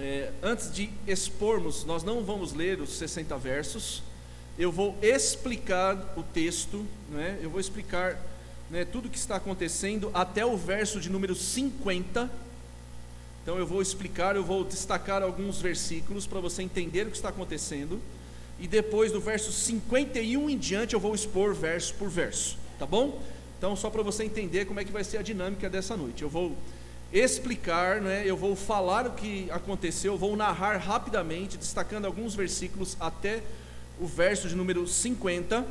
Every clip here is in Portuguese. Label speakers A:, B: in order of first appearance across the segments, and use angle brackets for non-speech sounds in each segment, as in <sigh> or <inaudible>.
A: é, antes de expormos, nós não vamos ler os 60 versos, eu vou explicar o texto, né? eu vou explicar né, tudo o que está acontecendo até o verso de número 50. Então eu vou explicar, eu vou destacar alguns versículos para você entender o que está acontecendo. E depois do verso 51 em diante eu vou expor verso por verso, tá bom? Então só para você entender como é que vai ser a dinâmica dessa noite. Eu vou explicar, né, eu vou falar o que aconteceu, vou narrar rapidamente, destacando alguns versículos até o verso de número 50.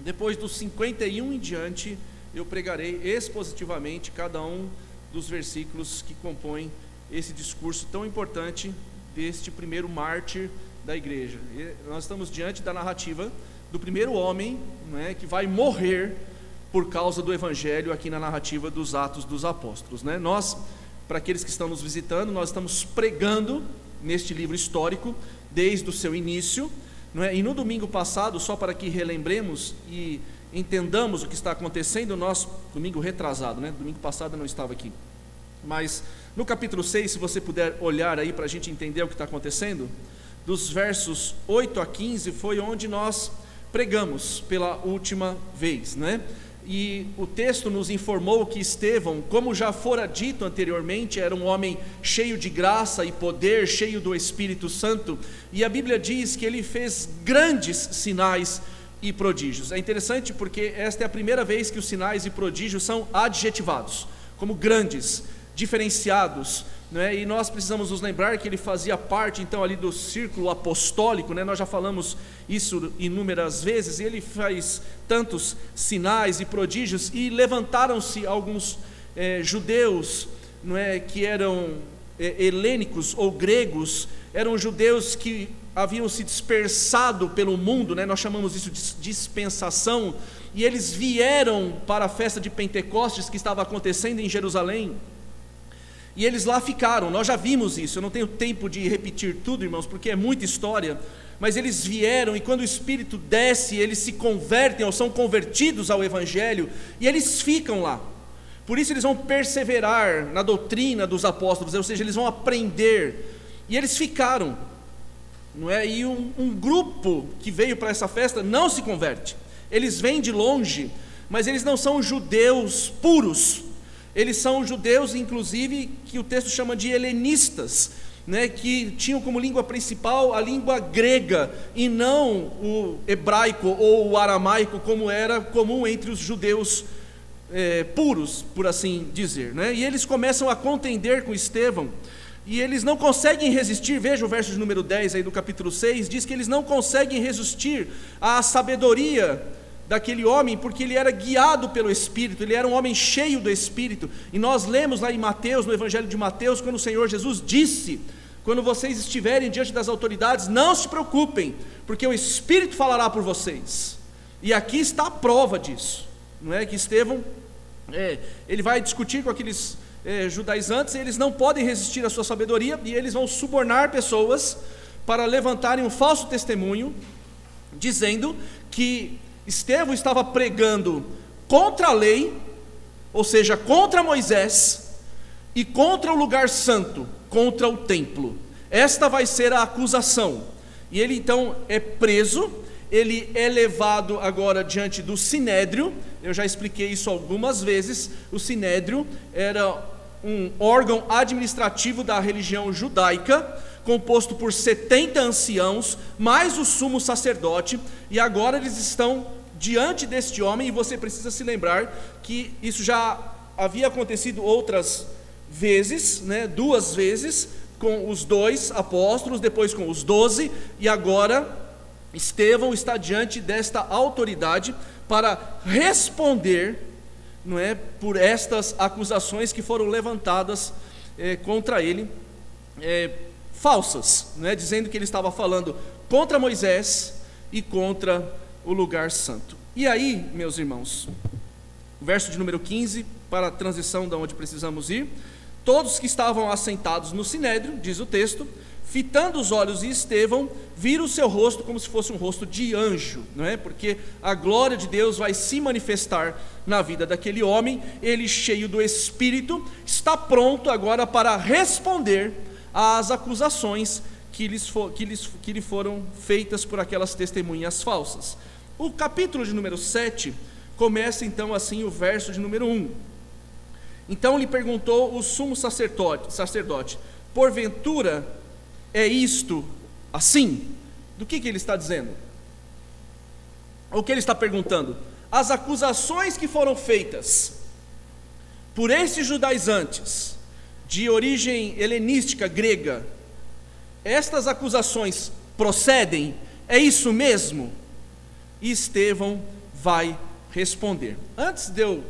A: Depois dos 51 em diante, eu pregarei expositivamente cada um dos versículos que compõem esse discurso tão importante deste primeiro mártir da igreja. E nós estamos diante da narrativa do primeiro homem né, que vai morrer por causa do evangelho aqui na narrativa dos Atos dos Apóstolos. Né? Nós, para aqueles que estão nos visitando, nós estamos pregando neste livro histórico desde o seu início. É? E no domingo passado, só para que relembremos e entendamos o que está acontecendo, nós, domingo retrasado, né? domingo passado eu não estava aqui, mas no capítulo 6, se você puder olhar aí para a gente entender o que está acontecendo, dos versos 8 a 15 foi onde nós pregamos pela última vez, né? E o texto nos informou que Estevão, como já fora dito anteriormente, era um homem cheio de graça e poder, cheio do Espírito Santo, e a Bíblia diz que ele fez grandes sinais e prodígios. É interessante porque esta é a primeira vez que os sinais e prodígios são adjetivados, como grandes, diferenciados, né? e nós precisamos nos lembrar que ele fazia parte então ali do círculo apostólico, né? nós já falamos isso inúmeras vezes, e ele faz tantos sinais e prodígios, e levantaram-se alguns é, judeus não é, que eram é, helênicos ou gregos, eram judeus que haviam se dispersado pelo mundo, né? nós chamamos isso de dispensação, e eles vieram para a festa de Pentecostes que estava acontecendo em Jerusalém, e eles lá ficaram, nós já vimos isso, eu não tenho tempo de repetir tudo, irmãos, porque é muita história, mas eles vieram e quando o Espírito desce, eles se convertem ou são convertidos ao Evangelho, e eles ficam lá. Por isso eles vão perseverar na doutrina dos apóstolos, ou seja, eles vão aprender, e eles ficaram não é? E um, um grupo que veio para essa festa não se converte. Eles vêm de longe, mas eles não são judeus puros. Eles são judeus, inclusive, que o texto chama de helenistas, né, que tinham como língua principal a língua grega e não o hebraico ou o aramaico, como era comum entre os judeus é, puros, por assim dizer. Né? E eles começam a contender com Estevão e eles não conseguem resistir, veja o verso de número 10 aí do capítulo 6, diz que eles não conseguem resistir à sabedoria daquele homem, porque ele era guiado pelo Espírito, ele era um homem cheio do Espírito. E nós lemos lá em Mateus, no Evangelho de Mateus, quando o Senhor Jesus disse: quando vocês estiverem diante das autoridades, não se preocupem, porque o Espírito falará por vocês. E aqui está a prova disso, não é? Que Estevão, é, ele vai discutir com aqueles é, judaizantes, eles não podem resistir à sua sabedoria e eles vão subornar pessoas para levantarem um falso testemunho, dizendo que Estevão estava pregando contra a lei, ou seja, contra Moisés, e contra o lugar santo, contra o templo. Esta vai ser a acusação. E ele então é preso, ele é levado agora diante do sinédrio. Eu já expliquei isso algumas vezes. O sinédrio era um órgão administrativo da religião judaica, composto por 70 anciãos, mais o sumo sacerdote, e agora eles estão diante deste homem, e você precisa se lembrar que isso já havia acontecido outras vezes, né, duas vezes, com os dois apóstolos, depois com os doze, e agora Estevão está diante desta autoridade para responder não é, por estas acusações que foram levantadas é, contra ele, é, falsas, não é, dizendo que ele estava falando contra Moisés e contra o lugar santo. E aí, meus irmãos, verso de número 15, para a transição da onde precisamos ir, todos que estavam assentados no sinédrio, diz o texto, fitando os olhos de Estevão, viram o seu rosto como se fosse um rosto de anjo, não é? Porque a glória de Deus vai se manifestar na vida daquele homem, ele cheio do Espírito, está pronto agora para responder às acusações que lhes, for, que, lhes, que lhe foram feitas por aquelas testemunhas falsas. O capítulo de número 7 começa então assim o verso de número 1. Então lhe perguntou o sumo sacerdote, sacerdote porventura é isto assim? Do que, que ele está dizendo? O que ele está perguntando? As acusações que foram feitas por esses judaizantes de origem helenística grega, estas acusações procedem? É isso mesmo? E Estevão vai responder. Antes de eu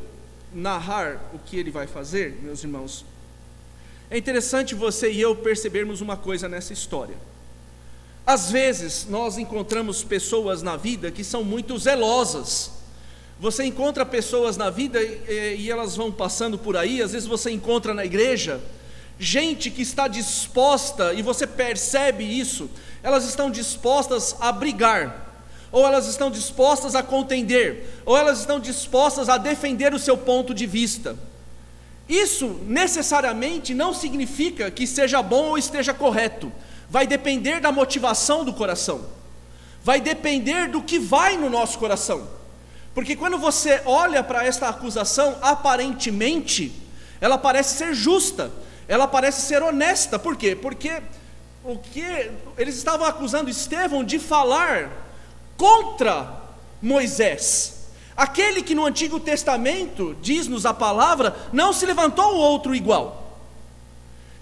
A: narrar o que ele vai fazer, meus irmãos, é interessante você e eu percebermos uma coisa nessa história. Às vezes nós encontramos pessoas na vida que são muito zelosas. Você encontra pessoas na vida e, e, elas vão passando por aí, às vezes você encontra na igreja gente que está disposta, e você percebe isso, elas estão dispostas a brigar, ou elas estão dispostas a contender, ou elas estão dispostas a defender o seu ponto de vista. Isso necessariamente não significa que seja bom ou esteja correto. Vai depender da motivação do coração. Vai depender do que vai no nosso coração. Porque quando você olha para esta acusação, aparentemente, ela parece ser justa, ela parece ser honesta. Por quê? Porque o que eles estavam acusando Estevão de falar contra Moisés. Aquele que no Antigo Testamento, diz-nos a palavra, não se levantou outro igual.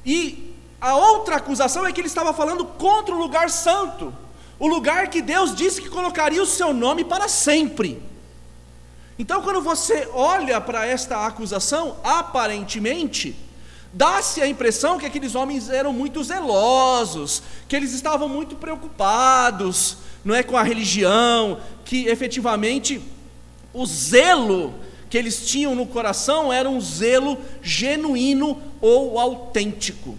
A: E a outra acusação é que ele estava falando contra o lugar santo, o lugar que Deus disse que colocaria o seu nome para sempre. Então, quando você olha para esta acusação, aparentemente, dá-se a impressão que aqueles homens eram muito zelosos, que eles estavam muito preocupados, não é com a religião, que efetivamente o zelo que eles tinham no coração era um zelo genuíno ou autêntico.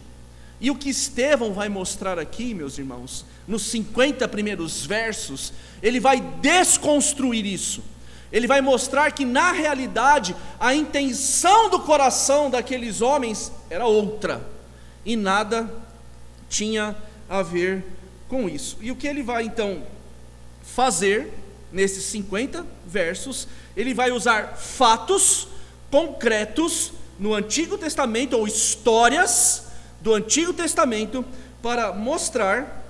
A: E o que Estevão vai mostrar aqui, meus irmãos, nos 50 primeiros versos, ele vai desconstruir isso. Ele vai mostrar que, na realidade, a intenção do coração daqueles homens era outra, e nada tinha a ver com isso. E o que ele vai então fazer nesses 50 versos, ele vai usar fatos concretos no Antigo Testamento, ou histórias do Antigo Testamento, para mostrar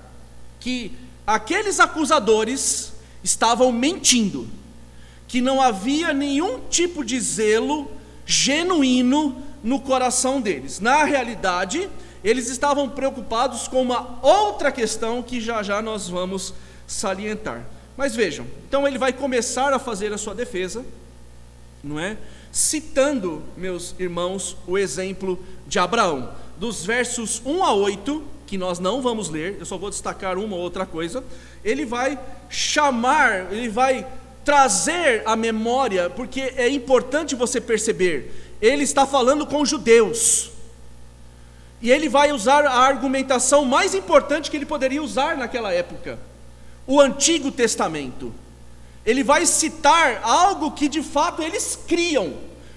A: que aqueles acusadores estavam mentindo, que não havia nenhum tipo de zelo genuíno no coração deles. Na realidade, eles estavam preocupados com uma outra questão que já já nós vamos salientar. Mas vejam, então ele vai começar a fazer a sua defesa, não é? Citando, meus irmãos, o exemplo de Abraão, dos versos 1 a 8, que nós não vamos ler, eu só vou destacar uma ou outra coisa. Ele vai chamar, ele vai trazer a memória, porque é importante você perceber, ele está falando com judeus. E ele vai usar a argumentação mais importante que ele poderia usar naquela época o Antigo Testamento. Ele vai citar algo que de fato eles criam,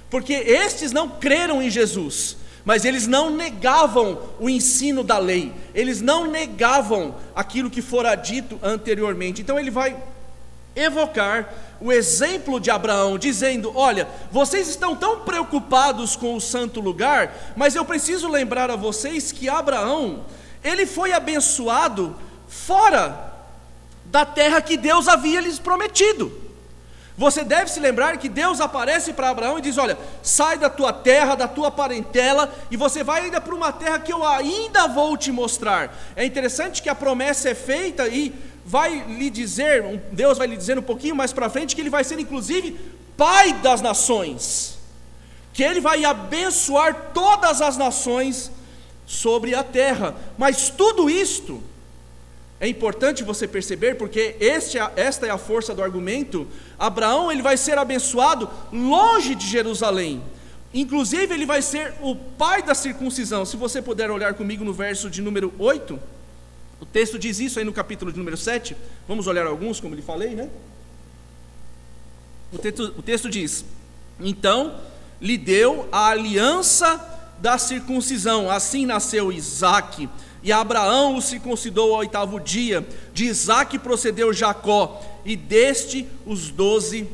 A: porque estes não creram em Jesus, mas eles não negavam o ensino da lei, eles não negavam aquilo que fora dito anteriormente. Então ele vai evocar o exemplo de Abraão, dizendo: Olha, vocês estão tão preocupados com o santo lugar, mas eu preciso lembrar a vocês que Abraão, ele foi abençoado fora da terra que Deus havia lhes prometido. Você deve se lembrar que Deus aparece para Abraão e diz: Olha, sai da tua terra, da tua parentela, e você vai ainda para uma terra que eu ainda vou te mostrar. É interessante que a promessa é feita e vai lhe dizer, Deus vai lhe dizer um pouquinho mais para frente, que ele vai ser inclusive pai das nações, que ele vai abençoar todas as nações sobre a terra. Mas tudo isto é importante você perceber, porque este, é esta é a força do argumento. Abraão ele vai ser abençoado longe de Jerusalém. Inclusive, ele vai ser o pai da circuncisão. Se você puder olhar comigo no verso de número 8, o texto diz isso aí no capítulo de número 7. Vamos olhar alguns, como lhe falei, né? O texto, o texto diz: Então lhe deu a aliança da circuncisão, assim nasceu Isaque E Abraão o circuncidou ao oitavo dia, de Isaac procedeu Jacó, e deste os doze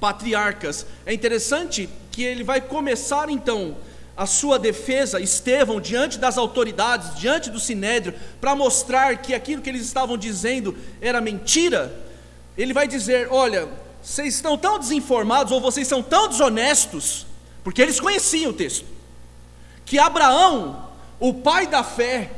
A: patriarcas. É interessante que ele vai começar então a sua defesa, Estevão, diante das autoridades, diante do sinédrio, para mostrar que aquilo que eles estavam dizendo era mentira. Ele vai dizer: Olha, vocês estão tão desinformados, ou vocês são tão desonestos, porque eles conheciam o texto, que Abraão, o pai da fé,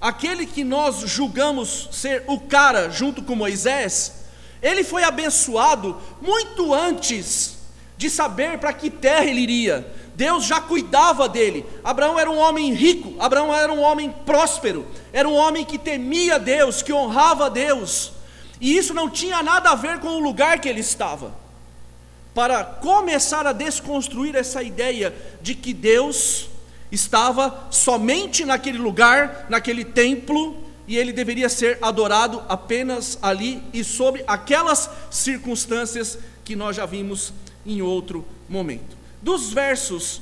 A: aquele que nós julgamos ser o cara junto com Moisés, ele foi abençoado muito antes de saber para que terra ele iria. Deus já cuidava dele. Abraão era um homem rico, Abraão era um homem próspero, era um homem que temia Deus, que honrava Deus. E isso não tinha nada a ver com o lugar que ele estava. Para começar a desconstruir essa ideia de que Deus estava somente naquele lugar, naquele templo, e ele deveria ser adorado apenas ali e sob aquelas circunstâncias que nós já vimos em outro momento. Dos versos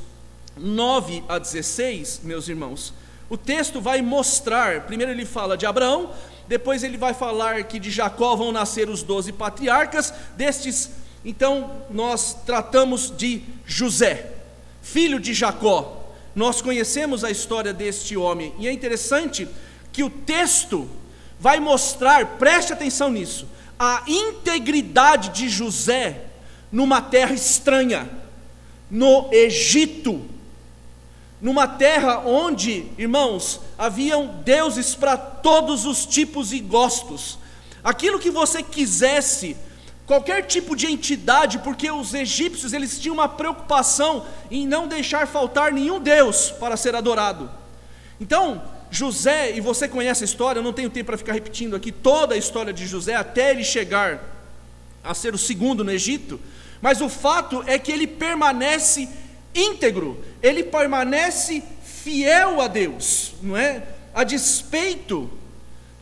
A: 9 a 16, meus irmãos, o texto vai mostrar, primeiro ele fala de Abraão, depois ele vai falar que de Jacó vão nascer os doze patriarcas, destes, então, nós tratamos de José, filho de Jacó. Nós conhecemos a história deste homem, e é interessante que o texto vai mostrar, preste atenção nisso, a integridade de José numa terra estranha, no Egito, numa terra onde, irmãos, haviam deuses para todos os tipos e gostos. Aquilo que você quisesse, qualquer tipo de entidade, porque os egípcios eles tinham uma preocupação em não deixar faltar nenhum deus para ser adorado. Então, José, e você conhece a história, eu não tenho tempo para ficar repetindo aqui toda a história de José até ele chegar a ser o segundo no Egito, mas o fato é que ele permanece íntegro, ele permanece fiel a Deus, não é? A despeito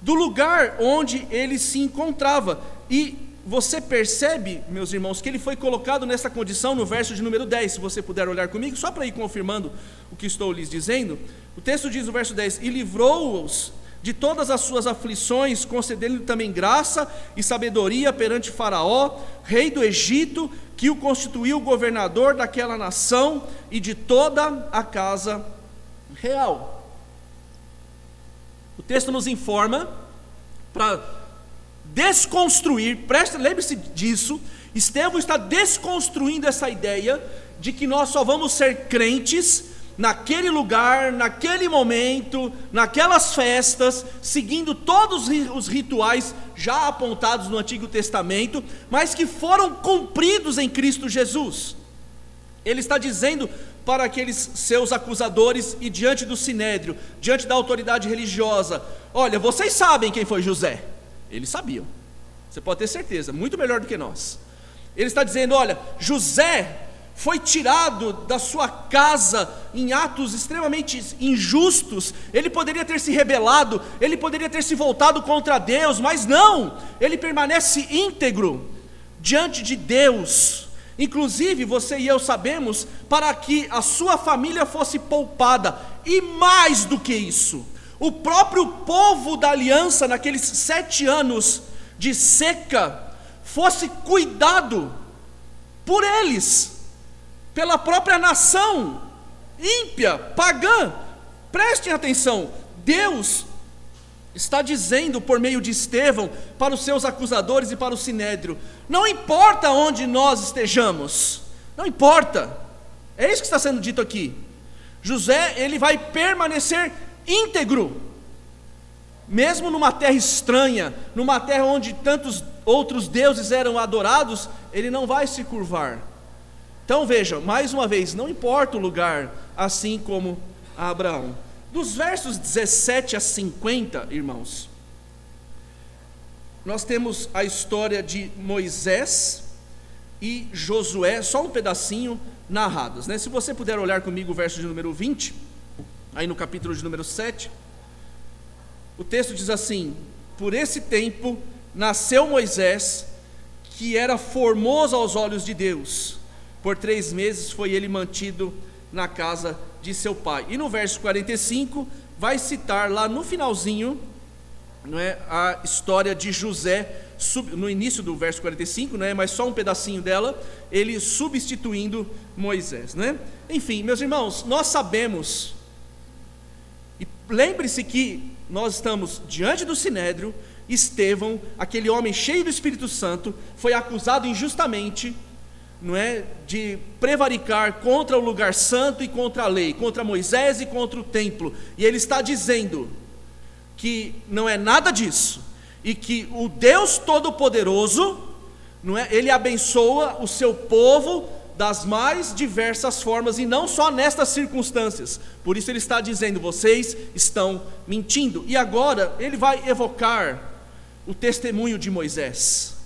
A: do lugar onde ele se encontrava. E você percebe, meus irmãos, que ele foi colocado nessa condição no verso de número 10, se você puder olhar comigo, só para ir confirmando o que estou lhes dizendo. O texto diz no verso 10: E livrou-os de todas as suas aflições, concedendo-lhe também graça e sabedoria perante Faraó, rei do Egito, que o constituiu governador daquela nação e de toda a casa real. O texto nos informa para desconstruir, preste, lembre-se disso, Estevão está desconstruindo essa ideia de que nós só vamos ser crentes naquele lugar, naquele momento, naquelas festas, seguindo todos os rituais já apontados no Antigo Testamento, mas que foram cumpridos em Cristo Jesus. Ele está dizendo para aqueles seus acusadores e diante do sinédrio, diante da autoridade religiosa: Olha, vocês sabem quem foi José. Eles sabiam. Você pode ter certeza, muito melhor do que nós. Ele está dizendo: olha, José foi tirado da sua casa em atos extremamente injustos. Ele poderia ter se rebelado, ele poderia ter se voltado contra Deus, mas não, ele permanece íntegro diante de Deus. Inclusive, você e eu sabemos, para que a sua família fosse poupada, e mais do que isso, o próprio povo da aliança, naqueles sete anos de seca, fosse cuidado por eles, pela própria nação ímpia, pagã. Prestem atenção, Deus está dizendo por meio de Estevão para os seus acusadores e para o sinédrio: não importa onde nós estejamos, não importa, é isso que está sendo dito aqui. José, ele vai permanecer íntegro, mesmo numa terra estranha, numa terra onde tantos outros deuses eram adorados, ele não vai se curvar. Então veja, mais uma vez, não importa o lugar, assim como Abraão. Dos versos 17 a 50, irmãos, nós temos a história de Moisés e Josué, só um pedacinho narrados. Né? Se você puder olhar comigo o verso de número 20 aí no capítulo de número 7, o texto diz assim: Por esse tempo nasceu Moisés, que era formoso aos olhos de Deus. Por três meses foi ele mantido na casa de seu pai. E no verso 45, vai citar lá no finalzinho não é, a história de José, no início do verso 45, não é, mas só um pedacinho dela, ele substituindo Moisés. Né? Enfim, meus irmãos, nós sabemos, e lembre-se que nós estamos diante do Sinédrio, Estevão, aquele homem cheio do Espírito Santo, foi acusado injustamente, não é, de prevaricar contra o lugar santo e contra a lei, contra Moisés e contra o templo. E ele está dizendo que não é nada disso e que o Deus todo-poderoso, não é, ele abençoa o seu povo das mais diversas formas e não só nestas circunstâncias. Por isso ele está dizendo: vocês estão mentindo. E agora ele vai evocar o testemunho de Moisés,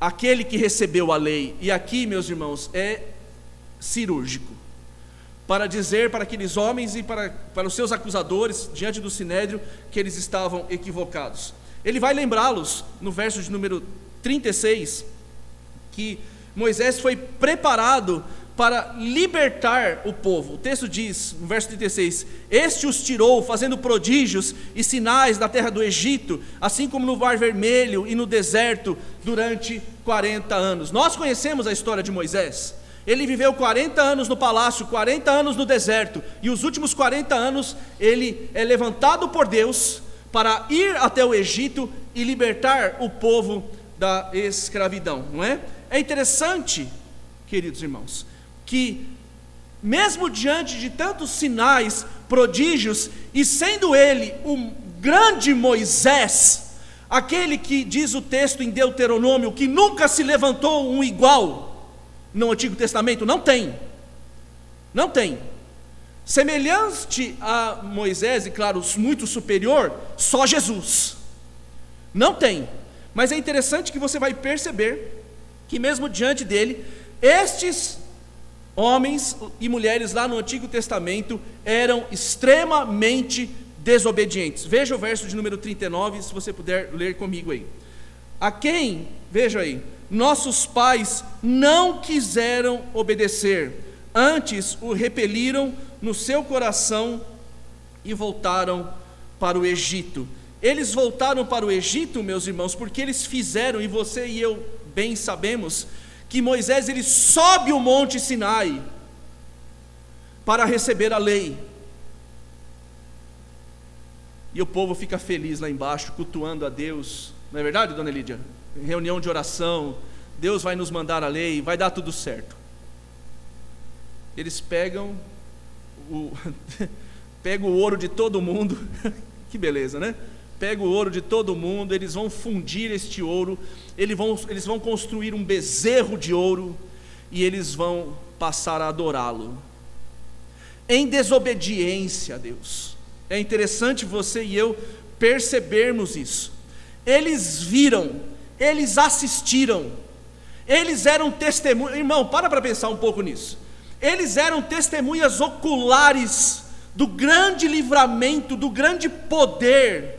A: aquele que recebeu a lei. E aqui, meus irmãos, é cirúrgico para dizer para aqueles homens e para, para os seus acusadores, diante do sinédrio, que eles estavam equivocados. Ele vai lembrá-los, no verso de número 36, que Moisés foi preparado para libertar o povo. O texto diz, no verso 36: Este os tirou, fazendo prodígios e sinais na terra do Egito, assim como no Mar Vermelho e no deserto, durante 40 anos. Nós conhecemos a história de Moisés. Ele viveu 40 anos no palácio, 40 anos no deserto, e os últimos 40 anos ele é levantado por Deus para ir até o Egito e libertar o povo da escravidão, não é? É interessante, queridos irmãos, que, mesmo diante de tantos sinais, prodígios, e sendo ele um grande Moisés, aquele que diz o texto em Deuteronômio que nunca se levantou um igual no Antigo Testamento, não tem, não tem. Semelhante a Moisés, e claro, muito superior, só Jesus. Não tem. Mas é interessante que você vai perceber que, mesmo diante dele, estes homens e mulheres lá no Antigo Testamento eram extremamente desobedientes. Veja o verso de número 39, se você puder ler comigo aí. A quem, veja aí, nossos pais não quiseram obedecer, antes o repeliram no seu coração e voltaram para o Egito. Eles voltaram para o Egito, meus irmãos, porque eles fizeram, e você e eu bem sabemos, que Moisés ele sobe o monte Sinai para receber a lei. E o povo fica feliz lá embaixo, cultuando a Deus. Não é verdade, dona Lídia? Reunião de oração, Deus vai nos mandar a lei, vai dar tudo certo. Eles pegam o <laughs> pegam o ouro de todo mundo. <laughs> que beleza, né? pega o ouro de todo mundo, eles vão fundir este ouro, eles vão, eles vão construir um bezerro de ouro e eles vão passar a adorá-lo. Em desobediência a Deus. É interessante você e eu percebermos isso. Eles viram, eles assistiram, eles eram testemunhas. Irmão, para para pensar um pouco nisso. Eles eram testemunhas oculares do grande livramento, do grande poder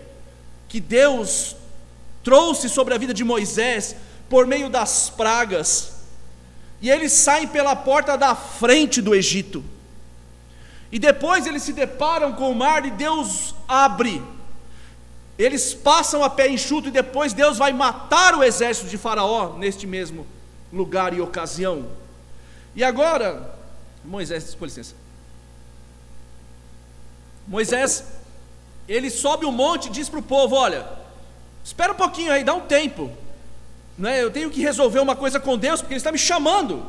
A: que Deus trouxe sobre a vida de Moisés por meio das pragas, e eles saem pela porta da frente do Egito. E depois eles se deparam com o mar e Deus abre. Eles passam a pé enxuto e depois Deus vai matar o exército de Faraó neste mesmo lugar e ocasião. E agora, Moisés, com licença. Moisés ele sobe um monte e diz para o povo: Olha, espera um pouquinho aí, dá um tempo. Não é? Eu tenho que resolver uma coisa com Deus, porque Ele está me chamando.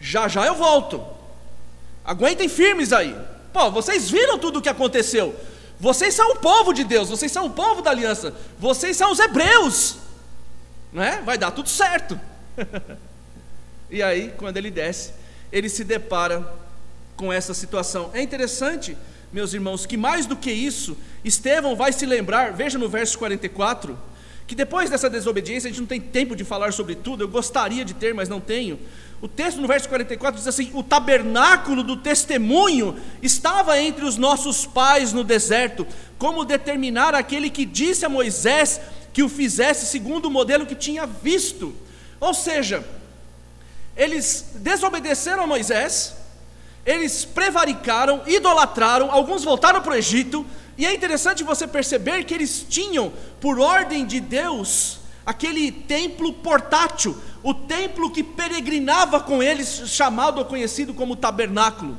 A: Já já eu volto. Aguentem firmes aí. Pô, vocês viram tudo o que aconteceu. Vocês são o povo de Deus, vocês são o povo da aliança, vocês são os hebreus. Não é? Vai dar tudo certo. <laughs> e aí, quando ele desce, ele se depara com essa situação. É interessante meus irmãos, que mais do que isso, Estevão vai se lembrar, veja no verso 44, que depois dessa desobediência, a gente não tem tempo de falar sobre tudo, eu gostaria de ter, mas não tenho. O texto no verso 44 diz assim: O tabernáculo do testemunho estava entre os nossos pais no deserto, como determinar aquele que disse a Moisés que o fizesse segundo o modelo que tinha visto. Ou seja, eles desobedeceram a Moisés, Eles prevaricaram, idolatraram, alguns voltaram para o Egito, e é interessante você perceber que eles tinham, por ordem de Deus, aquele templo portátil, o templo que peregrinava com eles, chamado ou conhecido como tabernáculo.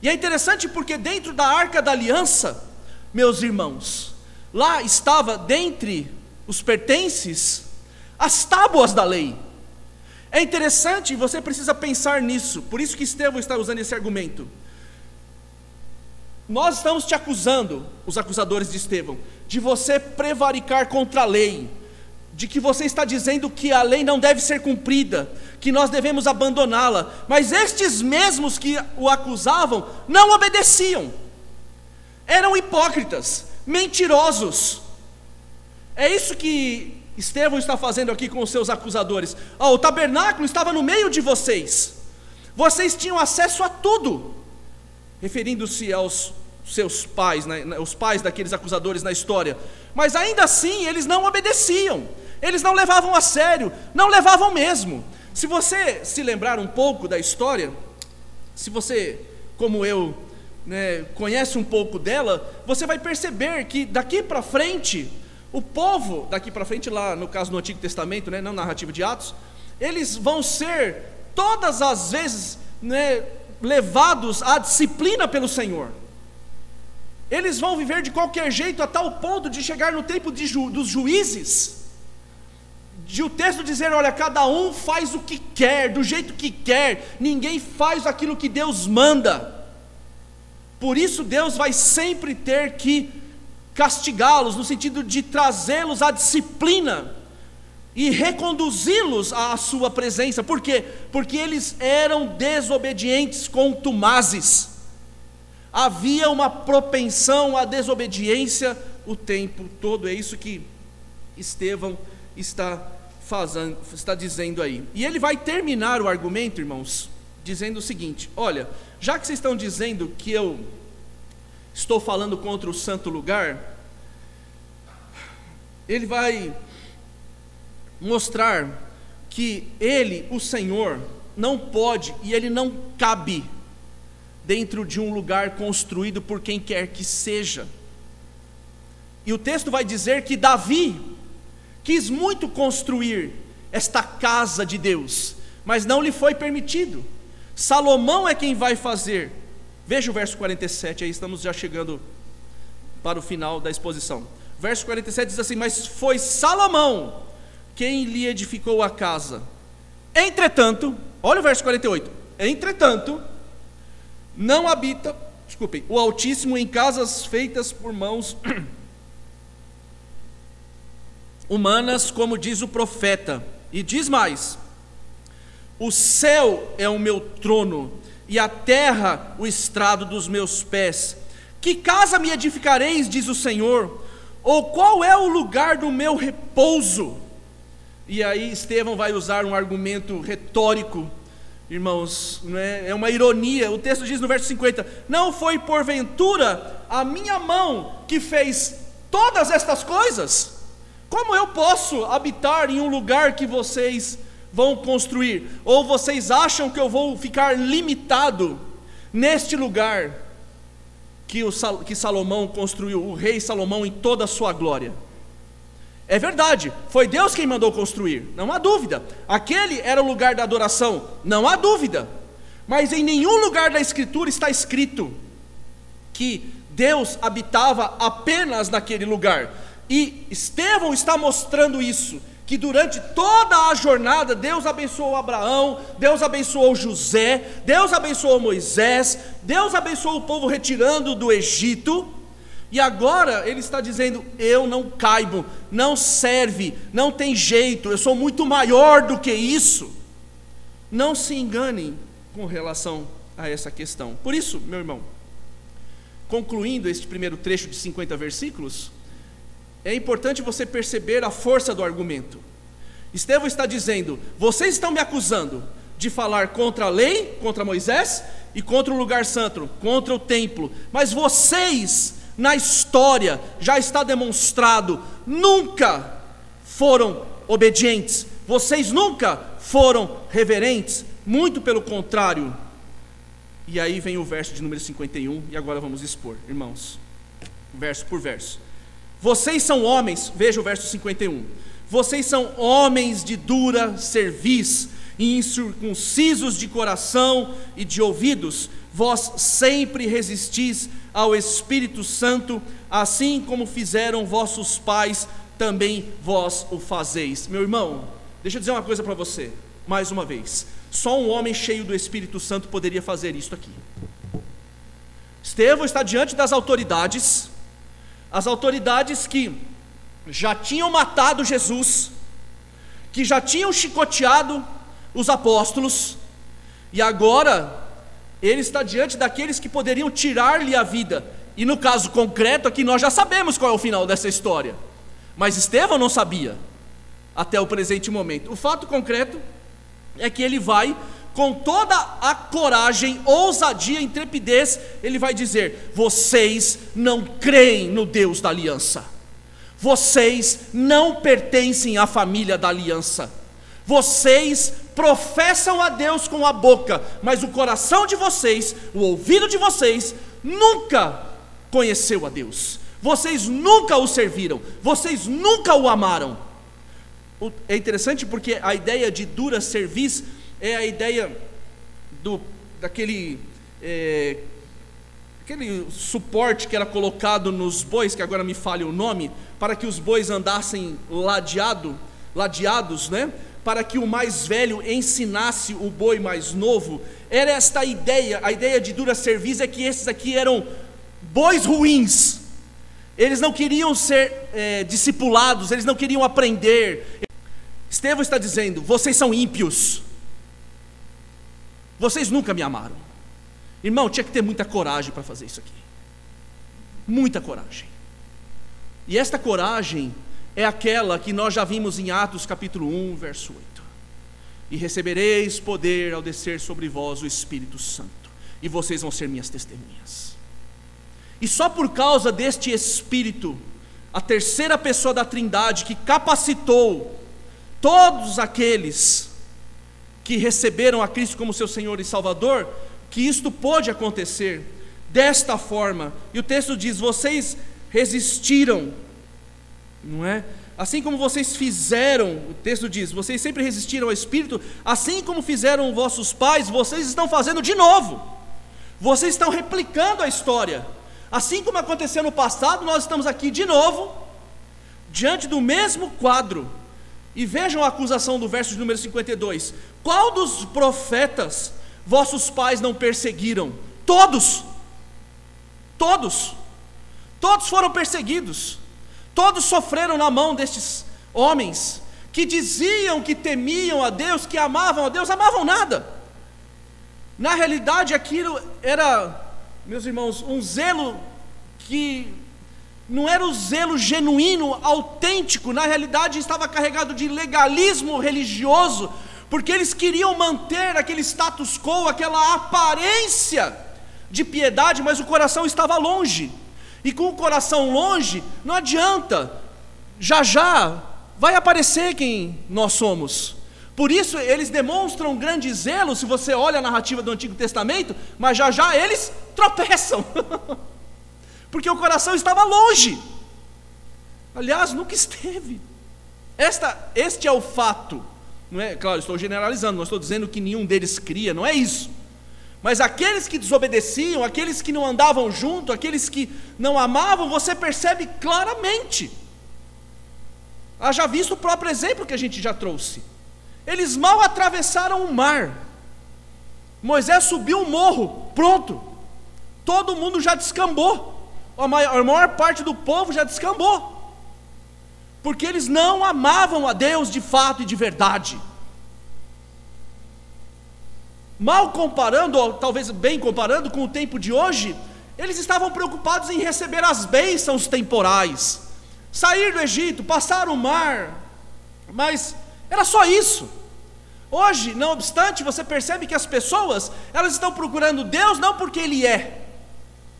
A: E é interessante porque dentro da arca da aliança, meus irmãos, lá estava dentre os pertences as tábuas da lei. É interessante, você precisa pensar nisso, por isso que Estevão está usando esse argumento. Nós estamos te acusando, os acusadores de Estevão, de você prevaricar contra a lei, de que você está dizendo que a lei não deve ser cumprida, que nós devemos abandoná-la, mas estes mesmos que o acusavam não obedeciam, eram hipócritas, mentirosos. É isso que Estevão está fazendo aqui com os seus acusadores. Oh, o tabernáculo estava no meio de vocês, vocês tinham acesso a tudo, referindo-se aos seus pais, né, os pais daqueles acusadores na história, mas ainda assim eles não obedeciam, eles não levavam a sério, não levavam mesmo. Se você se lembrar um pouco da história, se você, como eu, né, conhece um pouco dela, você vai perceber que daqui para frente, o povo, daqui para frente, lá no caso no Antigo Testamento, né, não narrativa de Atos, eles vão ser todas as vezes né, levados à disciplina pelo Senhor. Eles vão viver de qualquer jeito a tal ponto de chegar no tempo ju, dos juízes de o texto dizer: olha, cada um faz o que quer, do jeito que quer, ninguém faz aquilo que Deus manda. Por isso, Deus vai sempre ter que castigá-los, no sentido de trazê-los à disciplina e reconduzi-los à sua presença. Por quê? Porque eles eram desobedientes, contumazes. Havia uma propensão à desobediência o tempo todo. É isso que Estevão está fazendo, está dizendo aí. E ele vai terminar o argumento, irmãos, dizendo o seguinte: olha, já que vocês estão dizendo que eu estou falando contra o santo lugar, ele vai mostrar que ele, o Senhor, não pode e ele não cabe dentro de um lugar construído por quem quer que seja. E o texto vai dizer que Davi quis muito construir esta casa de Deus, mas não lhe foi permitido. Salomão é quem vai fazer. Veja o verso 47, aí estamos já chegando para o final da exposição. Verso 47 diz assim: Mas foi Salomão quem lhe edificou a casa. Entretanto, olha o verso 48. Entretanto, não habita, desculpem, o Altíssimo em casas feitas por mãos <clears throat> humanas, como diz o profeta. E diz mais: O céu é o meu trono, e a terra o estrado dos meus pés. Que casa me edificareis, diz o Senhor? Ou qual é o lugar do meu repouso? E aí Estevão vai usar um argumento retórico, irmãos, é? é uma ironia. O texto diz no verso 50: Não foi porventura a minha mão que fez todas estas coisas? Como eu posso habitar em um lugar que vocês vão construir? Ou vocês acham que eu vou ficar limitado neste lugar que, o, que Salomão construiu, o rei Salomão em toda a sua glória? É verdade, foi Deus quem mandou construir, não há dúvida. Aquele era o lugar da adoração, não há dúvida. Mas em nenhum lugar da Escritura está escrito que Deus habitava apenas naquele lugar. E Estevão está mostrando isso, que durante toda a jornada Deus abençoou Abraão, Deus abençoou José, Deus abençoou Moisés, Deus abençoou o povo retirando do Egito, e agora ele está dizendo: Eu não caibo, não serve, não tem jeito, eu sou muito maior do que isso. Não se enganem com relação a essa questão. Por isso, meu irmão, concluindo este primeiro trecho de 50 versículos, é importante você perceber a força do argumento. Estevão está dizendo: vocês estão me acusando de falar contra a lei, contra Moisés e contra o lugar santo, contra o templo, mas vocês, na história, já está demonstrado, nunca foram obedientes, vocês nunca foram reverentes, muito pelo contrário. E aí vem o verso de número 51, e agora vamos expor, irmãos, verso por verso. Vocês são homens, veja o verso 51. Vocês são homens de dura cerviz, incircuncisos de coração e de ouvidos, vós sempre resistis ao Espírito Santo, assim como fizeram vossos pais, também vós o fazeis. Meu irmão, deixa eu dizer uma coisa para você, mais uma vez. Só um homem cheio do Espírito Santo poderia fazer isto aqui. Estevão está diante das autoridades, as autoridades que já tinham matado Jesus, que já tinham chicoteado os apóstolos, e agora ele está diante daqueles que poderiam tirar-lhe a vida. E no caso concreto aqui, nós já sabemos qual é o final dessa história, mas Estevão não sabia até o presente momento. O fato concreto é que ele vai, com toda a coragem, ousadia, intrepidez, ele vai dizer: Vocês não creem no Deus da aliança, vocês não pertencem à família da aliança, vocês professam a Deus com a boca, mas o coração de vocês, o ouvido de vocês, nunca conheceu a Deus. Vocês nunca o serviram, vocês nunca o amaram. É interessante porque a ideia de dura serviço é a ideia do, daquele é, aquele suporte que era colocado nos bois, que agora me falha o nome, para que os bois andassem ladeado, ladeados, né? Para que o mais velho ensinasse o boi mais novo. Era esta ideia, a ideia de dura serviço é que esses aqui eram bois ruins. Eles não queriam ser é, discipulados, eles não queriam aprender. Estevão está dizendo: vocês são ímpios, vocês nunca me amaram. Irmão, tinha que ter muita coragem para fazer isso aqui, muita coragem. E esta coragem é aquela que nós já vimos em Atos capítulo 1, verso 8. E recebereis poder ao descer sobre vós o Espírito Santo, e vocês vão ser minhas testemunhas. E só por causa deste Espírito, a terceira pessoa da Trindade que capacitou todos aqueles que receberam a Cristo como seu Senhor e Salvador, que isto pode acontecer desta forma. E o texto diz: vocês resistiram, não é? Assim como vocês fizeram, o texto diz, vocês sempre resistiram ao Espírito, assim como fizeram vossos pais, vocês estão fazendo de novo. Vocês estão replicando a história. Assim como aconteceu no passado, nós estamos aqui de novo, diante do mesmo quadro e vejam a acusação do verso de número 52. Qual dos profetas vossos pais não perseguiram? Todos. Todos. Todos foram perseguidos. Todos sofreram na mão destes homens que diziam que temiam a Deus, que amavam a Deus, amavam nada. Na realidade, aquilo era, meus irmãos, um zelo que não era o zelo genuíno, autêntico, na realidade estava carregado de legalismo religioso, porque eles queriam manter aquele status quo, aquela aparência de piedade, mas o coração estava longe. E com o coração longe, não adianta, já já vai aparecer quem nós somos. Por isso eles demonstram grande zelo, se você olha a narrativa do Antigo Testamento, mas já já eles tropeçam. <laughs> porque o coração estava longe. Aliás, nunca esteve. Esta, este é o fato. Não é, claro, estou generalizando, não estou dizendo que nenhum deles cria, não é isso. Mas aqueles que desobedeciam, aqueles que não andavam junto, aqueles que não amavam, você percebe claramente. Haja visto o próprio exemplo que a gente já trouxe. Eles mal atravessaram o mar. Moisés subiu o morro, pronto. Todo mundo já descambou a maior, a maior parte do povo já descambou, porque eles não amavam a Deus de fato e de verdade. Mal comparando, ou talvez bem comparando com o tempo de hoje, eles estavam preocupados em receber as bênçãos temporais, sair do Egito, passar o mar, mas era só isso. Hoje, não obstante, você percebe que as pessoas, elas estão procurando Deus não porque Ele é,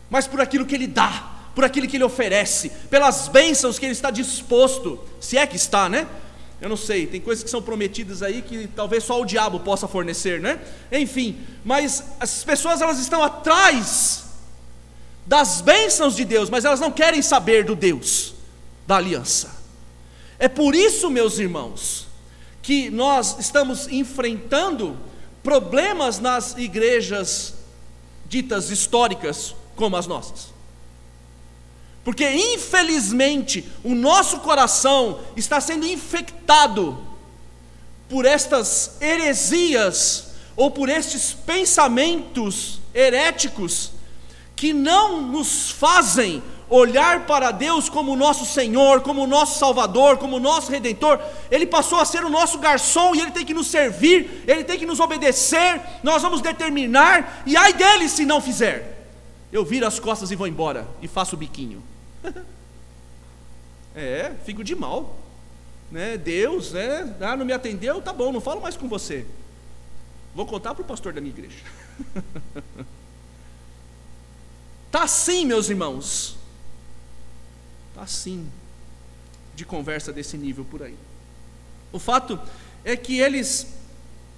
A: mas por aquilo que Ele dá, por aquilo que Ele oferece, pelas bênçãos que Ele está disposto, se é que está, né? Eu não sei, tem coisas que são prometidas aí que talvez só o diabo possa fornecer, né? Enfim, mas as pessoas elas estão atrás das bênçãos de Deus, mas elas não querem saber do Deus da aliança. É por isso, meus irmãos, que nós estamos enfrentando problemas nas igrejas ditas históricas como as nossas. Porque infelizmente o nosso coração está sendo infectado por estas heresias ou por estes pensamentos heréticos que não nos fazem olhar para Deus como nosso Senhor, como nosso Salvador, como nosso Redentor. Ele passou a ser o nosso garçom e ele tem que nos servir, ele tem que nos obedecer. Nós vamos determinar, e ai dele se não fizer. Eu viro as costas e vou embora e faço o biquinho. <laughs> é, fico de mal. Né? Deus, né? Ah, não me atendeu, tá bom, não falo mais com você. Vou contar para o pastor da minha igreja. <laughs> tá assim, meus irmãos. Tá assim de conversa desse nível por aí. O fato é que eles,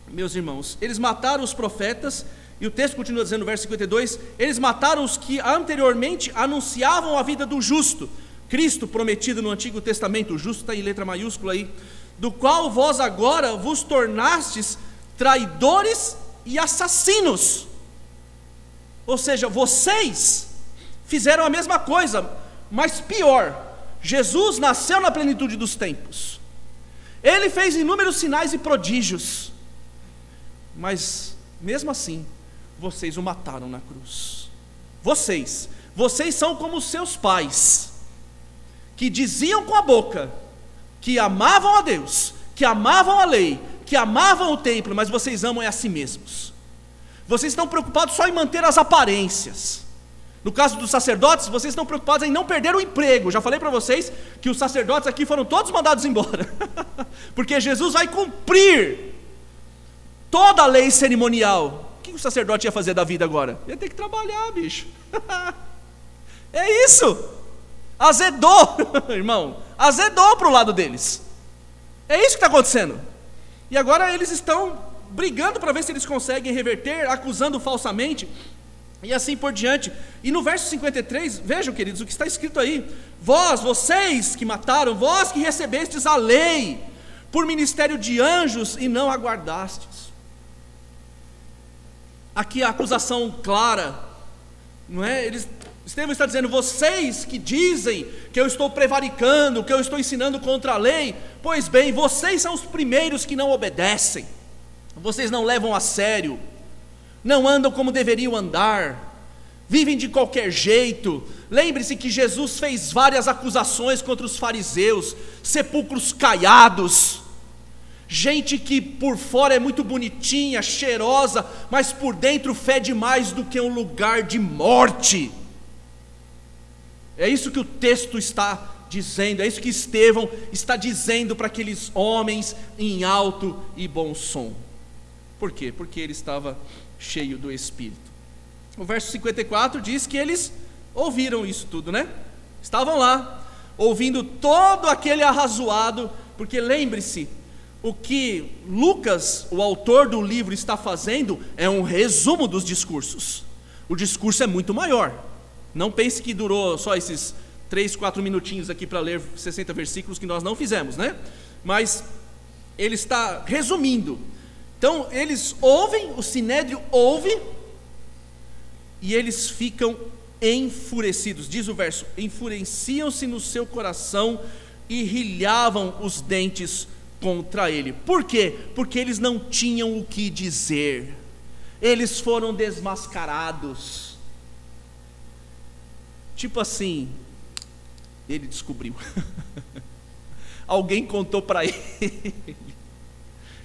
A: meus irmãos, eles mataram os profetas e o texto continua dizendo no verso 52: eles mataram os que anteriormente anunciavam a vida do justo, Cristo prometido no Antigo Testamento, o justo está em letra maiúscula aí, do qual vós agora vos tornastes traidores e assassinos. Ou seja, vocês fizeram a mesma coisa, mas pior. Jesus nasceu na plenitude dos tempos. Ele fez inúmeros sinais e prodígios. Mas mesmo assim, vocês o mataram na cruz. Vocês, vocês são como seus pais, que diziam com a boca que amavam a Deus, que amavam a lei, que amavam o templo, mas vocês amam a si mesmos. Vocês estão preocupados só em manter as aparências. No caso dos sacerdotes, vocês estão preocupados em não perder o emprego. Já falei para vocês que os sacerdotes aqui foram todos mandados embora, <laughs> porque Jesus vai cumprir toda a lei cerimonial o sacerdote ia fazer da vida agora? Ia ter que trabalhar, bicho. <laughs> é isso. Azedou, <laughs> irmão. Azedou para o lado deles. É isso que está acontecendo. E agora eles estão brigando para ver se eles conseguem reverter, acusando falsamente, e assim por diante. E no verso 53, vejam, queridos, o que está escrito aí: Vós, vocês que mataram, vós que recebestes a lei por ministério de anjos e não aguardastes aqui a acusação clara, não é? Eles, Estevão está dizendo: vocês que dizem que eu estou prevaricando, que eu estou ensinando contra a lei, pois bem, vocês são os primeiros que não obedecem, vocês não levam a sério, não andam como deveriam andar, vivem de qualquer jeito. Lembre-se que Jesus fez várias acusações contra os fariseus, sepulcros caiados, Gente que por fora é muito bonitinha, cheirosa, mas por dentro fede mais do que um lugar de morte. É isso que o texto está dizendo, é isso que Estevão está dizendo para aqueles homens em alto e bom som. Por quê? Porque ele estava cheio do Espírito. O verso 54 diz que eles ouviram isso tudo, né? Estavam lá, ouvindo todo aquele arrazoado, porque lembre-se, o que Lucas, o autor do livro, está fazendo é um resumo dos discursos. O discurso é muito maior. Não pense que durou só esses três, quatro minutinhos aqui para ler 60 versículos que nós não fizemos, né? Mas ele está resumindo. Então, eles ouvem, o sinédrio ouve, e eles ficam enfurecidos. Diz o verso: enfureciam-se no seu coração e rilhavam os dentes contra ele. Por quê? Porque eles não tinham o que dizer. Eles foram desmascarados. Tipo assim, ele descobriu. <laughs> Alguém contou para ele <laughs>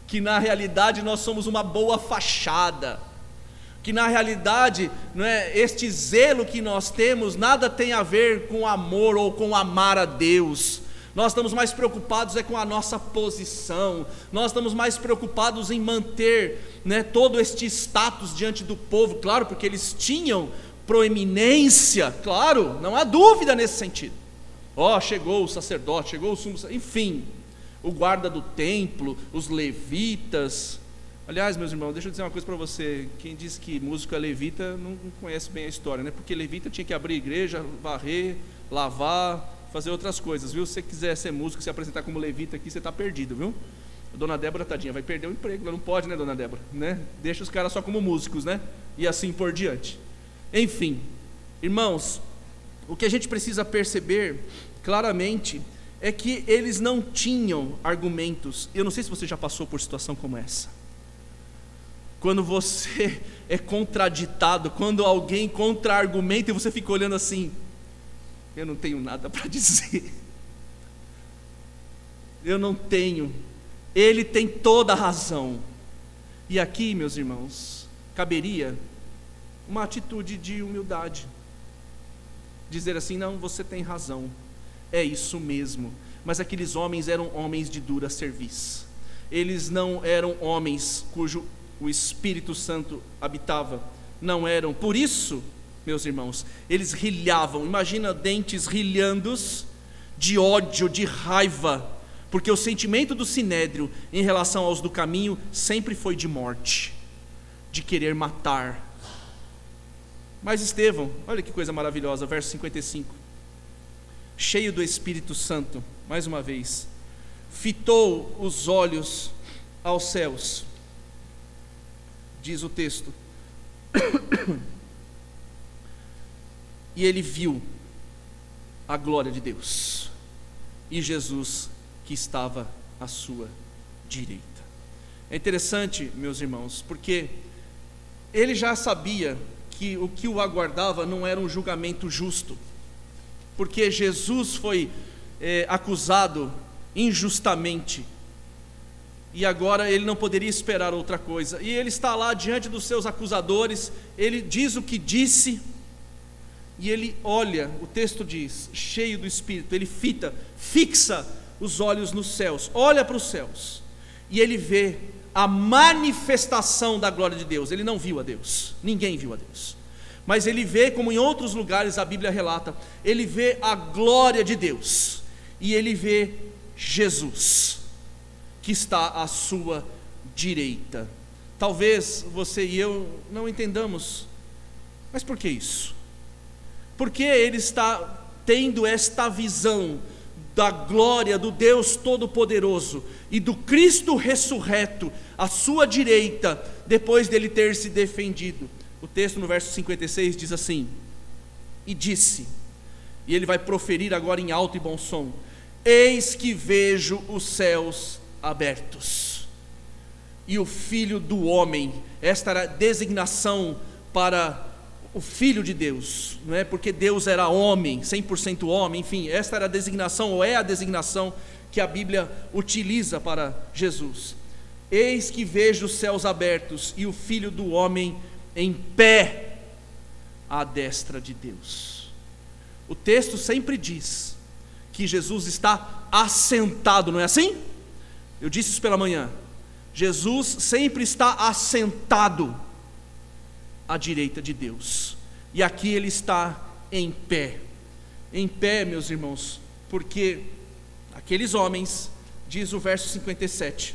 A: que na realidade nós somos uma boa fachada. Que na realidade, não é, este zelo que nós temos nada tem a ver com amor ou com amar a Deus nós estamos mais preocupados é com a nossa posição, nós estamos mais preocupados em manter né, todo este status diante do povo, claro, porque eles tinham proeminência, claro, não há dúvida nesse sentido. Ó, oh, chegou o sacerdote, chegou o sumo, enfim. o guarda do templo, os levitas. Aliás, meus irmãos, deixa eu dizer uma coisa para você. Quem diz que músico é levita não conhece bem a história, né? Porque levita tinha que abrir igreja, varrer, lavar, fazer outras coisas, viu? Se você quiser ser músico, se apresentar como levita aqui, você está perdido, viu? A dona Débora, tadinha, vai perder o emprego. Não pode, né, dona Débora? Né? Deixa os caras só como músicos, né? E assim por diante. Enfim, irmãos, o que a gente precisa perceber claramente é que eles não tinham argumentos. Eu não sei se você já passou por situação como essa. Quando você <laughs> é contraditado, quando alguém contra-argumenta e você fica olhando assim, eu não tenho nada para <laughs> dizer. Eu não tenho. Ele tem toda a razão. E aqui, meus irmãos, caberia uma atitude de humildade. Dizer assim: não, você tem razão. É isso mesmo. Mas aqueles homens eram homens de dura serviço. Eles não eram homens cujo o Espírito Santo habitava. Não eram. Por isso, meus irmãos, eles rilhavam. Imagina dentes rilhandos de ódio, de raiva, porque o sentimento do sinédrio em relação aos do caminho sempre foi de morte, de querer matar. Mas Estevão, olha que coisa maravilhosa, verso 55. Cheio do Espírito Santo, mais uma vez, fitou os olhos aos céus, diz o texto. <coughs> e ele viu a glória de Deus. E Jesus que estava à sua direita. É interessante, meus irmãos, porque ele já sabia que o que o aguardava não era um julgamento justo, porque Jesus foi é, acusado injustamente. E agora ele não poderia esperar outra coisa. E ele está lá diante dos seus acusadores, ele diz o que disse, e ele olha, o texto diz, cheio do Espírito, ele fita, fixa os olhos nos céus, olha para os céus, e ele vê a manifestação da glória de Deus. Ele não viu a Deus, ninguém viu a Deus, mas ele vê, como em outros lugares a Bíblia relata, ele vê a glória de Deus, e ele vê Jesus, que está à sua direita. Talvez você e eu não entendamos, mas por que isso? Porque ele está tendo esta visão da glória do Deus Todo-Poderoso e do Cristo ressurreto à sua direita, depois dele ter se defendido. O texto no verso 56 diz assim: E disse, e ele vai proferir agora em alto e bom som: Eis que vejo os céus abertos, e o filho do homem, esta era a designação para o Filho de Deus, não é? Porque Deus era homem, 100% homem, enfim, esta era a designação, ou é a designação que a Bíblia utiliza para Jesus. Eis que vejo os céus abertos e o Filho do homem em pé à destra de Deus. O texto sempre diz que Jesus está assentado, não é assim? Eu disse isso pela manhã. Jesus sempre está assentado à direita de Deus. E aqui ele está em pé. Em pé, meus irmãos, porque aqueles homens, diz o verso 57,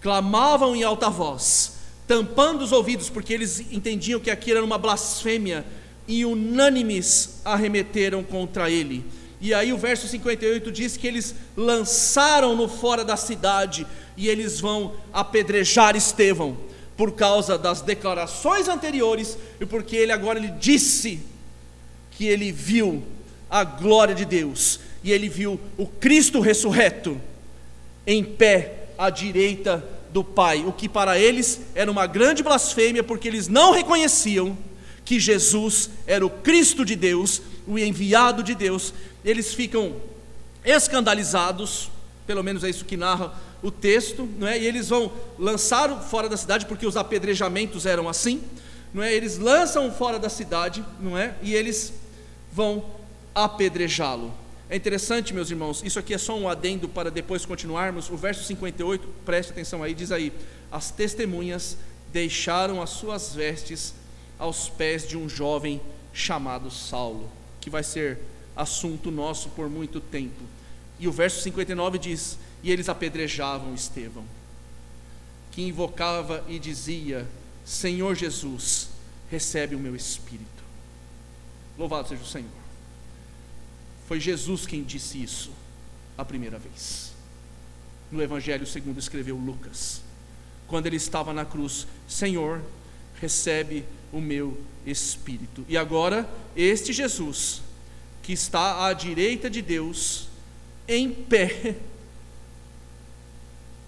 A: clamavam em alta voz, tampando os ouvidos, porque eles entendiam que aquilo era uma blasfêmia, e unânimes arremeteram contra ele. E aí o verso 58 diz que eles lançaram-no fora da cidade e eles vão apedrejar Estevão por causa das declarações anteriores e porque ele agora lhe disse que ele viu a glória de Deus e ele viu o Cristo ressurreto em pé à direita do Pai, o que para eles era uma grande blasfêmia, porque eles não reconheciam que Jesus era o Cristo de Deus, o enviado de Deus. Eles ficam escandalizados, pelo menos é isso que narra o texto, não é? E eles vão lançar fora da cidade porque os apedrejamentos eram assim, não é? Eles lançam fora da cidade, não é? E eles vão apedrejá-lo. É interessante, meus irmãos, isso aqui é só um adendo para depois continuarmos. O verso 58, preste atenção aí, diz aí: As testemunhas deixaram as suas vestes aos pés de um jovem chamado Saulo, que vai ser assunto nosso por muito tempo. E o verso 59 diz: e eles apedrejavam Estevão, que invocava e dizia: Senhor Jesus, recebe o meu espírito. Louvado seja o Senhor. Foi Jesus quem disse isso a primeira vez. No Evangelho segundo escreveu Lucas, quando ele estava na cruz: Senhor, recebe o meu espírito. E agora, este Jesus, que está à direita de Deus, em pé,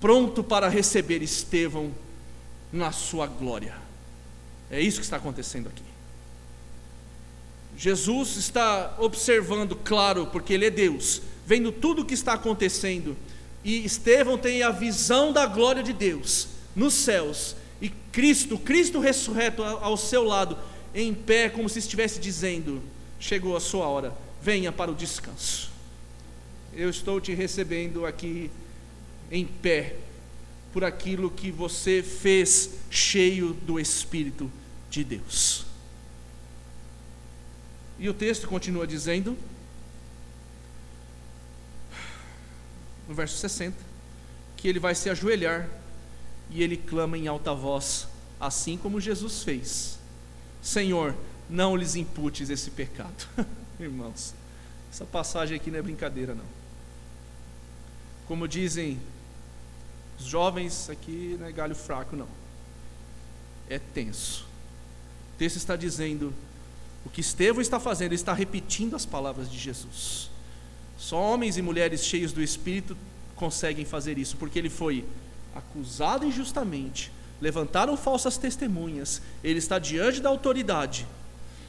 A: pronto para receber Estevão na sua glória. É isso que está acontecendo aqui. Jesus está observando, claro, porque Ele é Deus, vendo tudo o que está acontecendo, e Estevão tem a visão da glória de Deus nos céus, e Cristo, Cristo ressurreto ao seu lado, em pé, como se estivesse dizendo: Chegou a sua hora, venha para o descanso. Eu estou te recebendo aqui em pé, por aquilo que você fez cheio do Espírito de Deus. E o texto continua dizendo, no verso 60, que ele vai se ajoelhar e ele clama em alta voz, assim como Jesus fez: Senhor, não lhes imputes esse pecado. <laughs> Irmãos, essa passagem aqui não é brincadeira, não. Como dizem os jovens aqui, não é galho fraco, não. É tenso. O texto está dizendo o que Estevão está fazendo, ele está repetindo as palavras de Jesus. Só homens e mulheres cheios do Espírito conseguem fazer isso, porque ele foi acusado injustamente, levantaram falsas testemunhas, ele está diante da autoridade,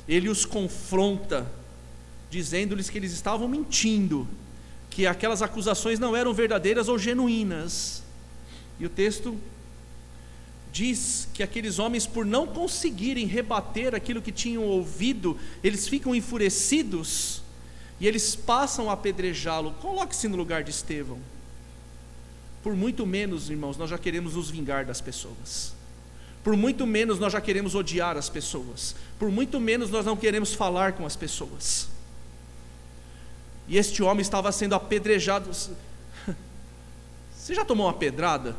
A: ele os confronta, dizendo-lhes que eles estavam mentindo, que aquelas acusações não eram verdadeiras ou genuínas. E o texto diz que aqueles homens, por não conseguirem rebater aquilo que tinham ouvido, eles ficam enfurecidos e eles passam a apedrejá-lo. Coloque-se no lugar de Estevão. Por muito menos, irmãos, nós já queremos nos vingar das pessoas. Por muito menos nós já queremos odiar as pessoas. Por muito menos nós não queremos falar com as pessoas. E este homem estava sendo apedrejado. <laughs> Você já tomou uma pedrada?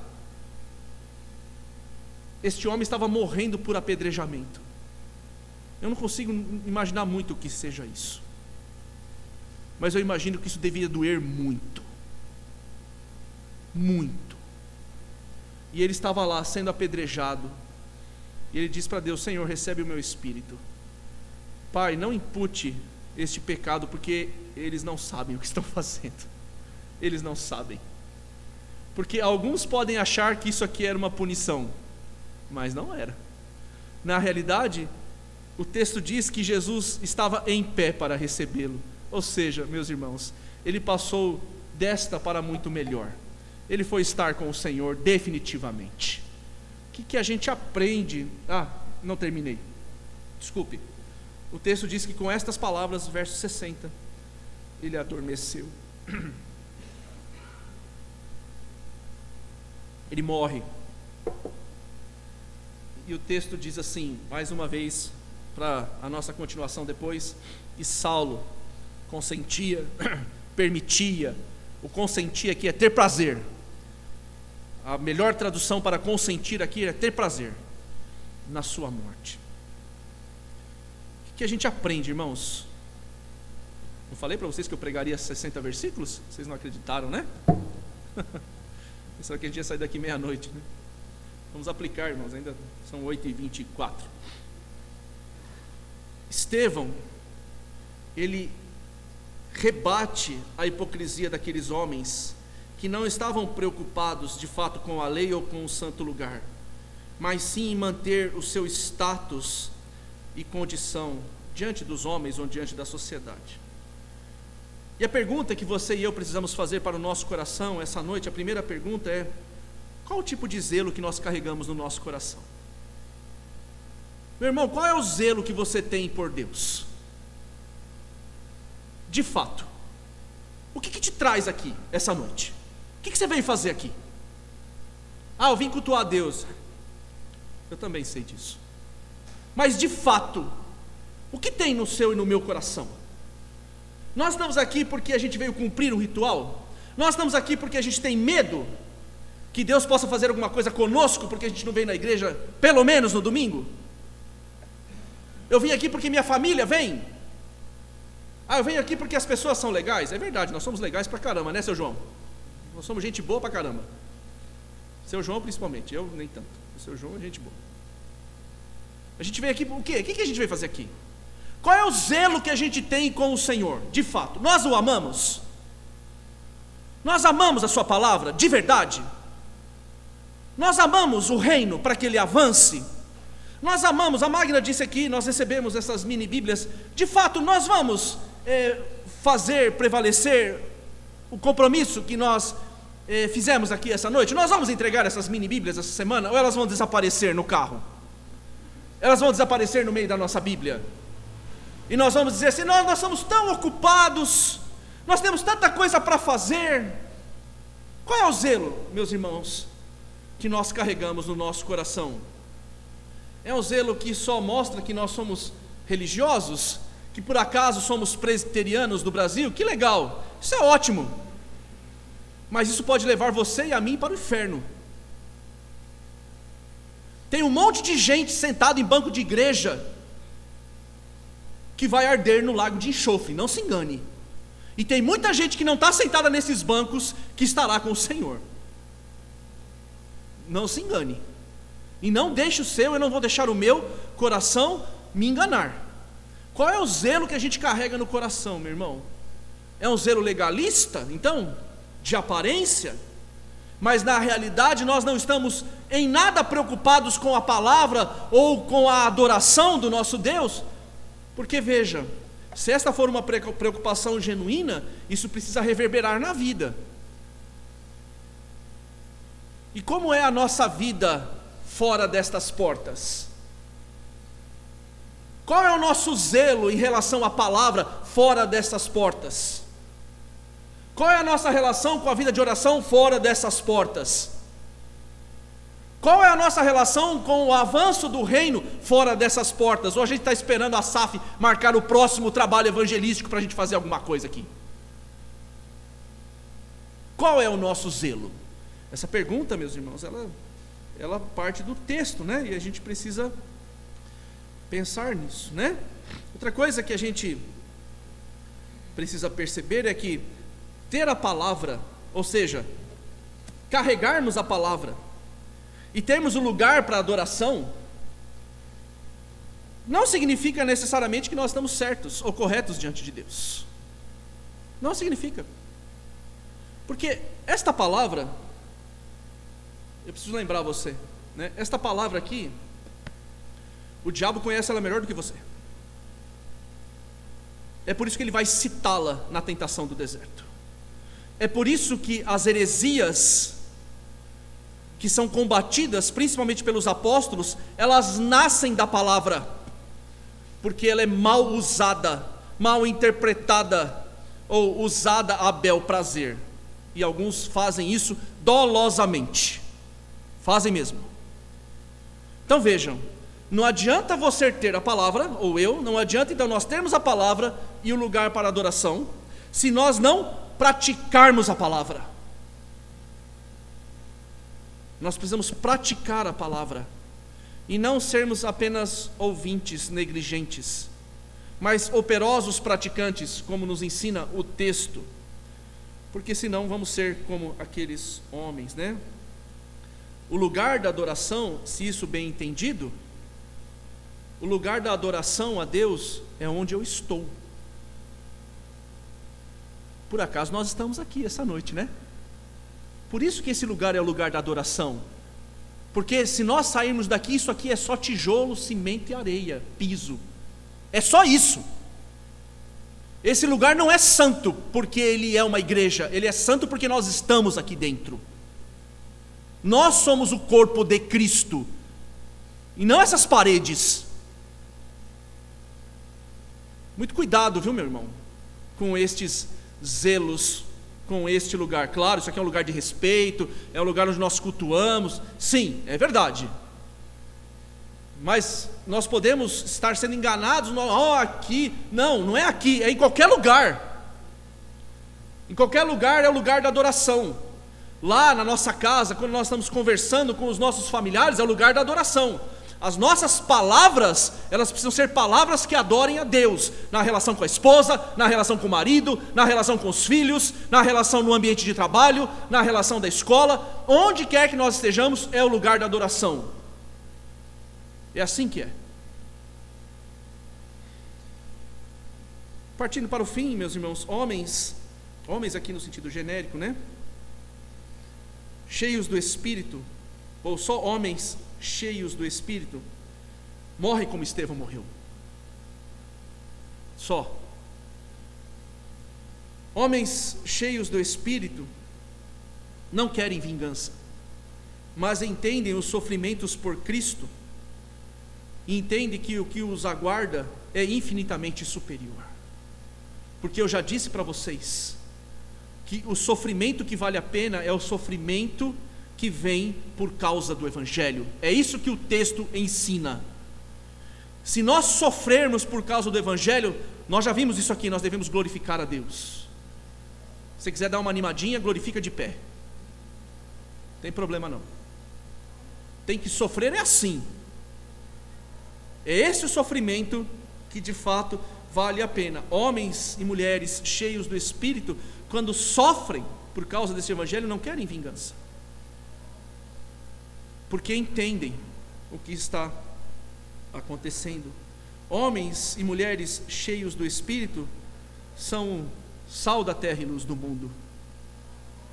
A: Este homem estava morrendo por apedrejamento. Eu não consigo imaginar muito o que seja isso. Mas eu imagino que isso devia doer muito. Muito. E ele estava lá sendo apedrejado. E ele diz para Deus: Senhor, recebe o meu espírito. Pai, não impute este pecado, porque eles não sabem o que estão <laughs> fazendo. Eles não sabem. Porque alguns podem achar que isso aqui era uma punição mas não era. Na realidade, o texto diz que Jesus estava em pé para recebê-lo. Ou seja, meus irmãos, ele passou desta para muito melhor. Ele foi estar com o Senhor definitivamente. O que, que a gente aprende? Ah, não terminei. Desculpe. O texto diz que com estas palavras, verso 60, ele adormeceu. <clears throat> Ele morre. E o texto diz assim, mais uma vez, para a nossa continuação depois: E Saulo consentia, <clears throat> permitia, o consentir aqui é ter prazer. A melhor tradução para consentir aqui é ter prazer na sua morte. O que a gente aprende, irmãos? Não falei para vocês que eu pregaria 60 versículos? Vocês não acreditaram, né? <laughs> Pensaram que a gente ia sair daqui meia-noite, né? Vamos aplicar, irmãos, ainda são 8h24. Estevão, ele rebate a hipocrisia daqueles homens que não estavam preocupados de fato com a lei ou com o santo lugar, mas sim em manter o seu status e condição diante dos homens ou diante da sociedade. E a pergunta que você e eu precisamos fazer para o nosso coração essa noite, a primeira pergunta é: qual o tipo de zelo que nós carregamos no nosso coração? Meu irmão, qual é o zelo que você tem por Deus? De fato, o que, que te traz aqui essa noite? O que, que você veio fazer aqui? Ah, eu vim cultuar a Deus. Eu também sei disso. Mas de fato, o que tem no seu e no meu coração? Nós estamos aqui porque a gente veio cumprir um ritual? Nós estamos aqui porque a gente tem medo que Deus possa fazer alguma coisa conosco porque a gente não vem na igreja, pelo menos no domingo. Eu vim aqui porque minha família vem. Ah, eu venho aqui porque as pessoas são legais. É verdade, nós somos legais pra caramba, né, seu João? Nós somos gente boa pra caramba. Seu João principalmente, eu nem tanto. O seu João é gente boa. A gente veio aqui o quê? O que a gente veio fazer aqui? Qual é o zelo que a gente tem com o Senhor? De fato, nós o amamos? Nós amamos a Sua palavra, de verdade? Nós amamos o reino para que ele avance? Nós amamos, a Magna disse aqui, nós recebemos essas mini Bíblias. De fato, nós vamos é, fazer prevalecer o compromisso que nós é, fizemos aqui essa noite. Nós vamos entregar essas mini Bíblias essa semana ou elas vão desaparecer no carro? Elas vão desaparecer no meio da nossa Bíblia. E nós vamos dizer assim: nós, nós somos tão ocupados, nós temos tanta coisa para fazer. Qual é o zelo, meus irmãos, que nós carregamos no nosso coração? É um zelo que só mostra que nós somos religiosos, que por acaso somos presbiterianos do Brasil? Que legal, isso é ótimo. Mas isso pode levar você e a mim para o inferno. Tem um monte de gente sentado em banco de igreja que vai arder no lago de enxofre, não se engane. E tem muita gente que não está sentada nesses bancos que estará com o Senhor. Não se engane. E não deixe o seu, eu não vou deixar o meu coração me enganar. Qual é o zelo que a gente carrega no coração, meu irmão? É um zelo legalista, então, de aparência, mas na realidade nós não estamos em nada preocupados com a palavra ou com a adoração do nosso Deus, porque veja, se esta for uma preocupação genuína, isso precisa reverberar na vida. E como é a nossa vida fora destas portas? Qual é o nosso zelo em relação à palavra fora destas portas? Qual é a nossa relação com a vida de oração fora dessas portas? Qual é a nossa relação com o avanço do reino fora dessas portas? Ou a gente está esperando a SAF marcar o próximo trabalho evangelístico para a gente fazer alguma coisa aqui? Qual é o nosso zelo? Essa pergunta, meus irmãos, ela ela parte do texto, né? E a gente precisa pensar nisso, né? Outra coisa que a gente precisa perceber é que ter a palavra, ou seja, carregarmos a palavra e termos um lugar para adoração, não significa necessariamente que nós estamos certos ou corretos diante de Deus. Não significa. Porque esta palavra eu preciso lembrar você, né? Esta palavra aqui, o diabo conhece ela melhor do que você. É por isso que ele vai citá-la na tentação do deserto. É por isso que as heresias que são combatidas, principalmente pelos apóstolos, elas nascem da palavra, porque ela é mal usada, mal interpretada ou usada a bel prazer. E alguns fazem isso dolosamente. Fazem mesmo. Então vejam, não adianta você ter a palavra, ou eu, não adianta então nós termos a palavra e o lugar para adoração, se nós não praticarmos a palavra. Nós precisamos praticar a palavra e não sermos apenas ouvintes negligentes, mas operosos praticantes, como nos ensina o texto, porque senão vamos ser como aqueles homens, né? O lugar da adoração, se isso bem entendido, o lugar da adoração a Deus é onde eu estou. Por acaso nós estamos aqui essa noite, né? Por isso que esse lugar é o lugar da adoração. Porque se nós sairmos daqui, isso aqui é só tijolo, cimento e areia, piso. É só isso. Esse lugar não é santo porque ele é uma igreja, ele é santo porque nós estamos aqui dentro. Nós somos o corpo de Cristo, e não essas paredes. Muito cuidado, viu, meu irmão, com estes zelos, com este lugar. Claro, isso aqui é um lugar de respeito, é um lugar onde nós cultuamos. Sim, é verdade. Mas nós podemos estar sendo enganados, oh, aqui. Não, não é aqui, é em qualquer lugar. Em qualquer lugar é o lugar da adoração. Lá na nossa casa, quando nós estamos conversando com os nossos familiares, é o lugar da adoração. As nossas palavras, elas precisam ser palavras que adorem a Deus, na relação com a esposa, na relação com o marido, na relação com os filhos, na relação no ambiente de trabalho, na relação da escola, onde quer que nós estejamos, é o lugar da adoração. É assim que é. Partindo para o fim, meus irmãos, homens, homens aqui no sentido genérico, né? Cheios do espírito, ou só homens cheios do espírito, morrem como Estevão morreu. Só. Homens cheios do espírito não querem vingança, mas entendem os sofrimentos por Cristo e entendem que o que os aguarda é infinitamente superior. Porque eu já disse para vocês que o sofrimento que vale a pena é o sofrimento que vem por causa do Evangelho. É isso que o texto ensina. Se nós sofrermos por causa do Evangelho, nós já vimos isso aqui, nós devemos glorificar a Deus. Se quiser dar uma animadinha, glorifica de pé. Não tem problema não. Tem que sofrer é assim. É esse o sofrimento que de fato vale a pena. Homens e mulheres cheios do Espírito, quando sofrem por causa desse Evangelho, não querem vingança porque entendem o que está acontecendo. Homens e mulheres cheios do Espírito são sal da terra e luz do mundo,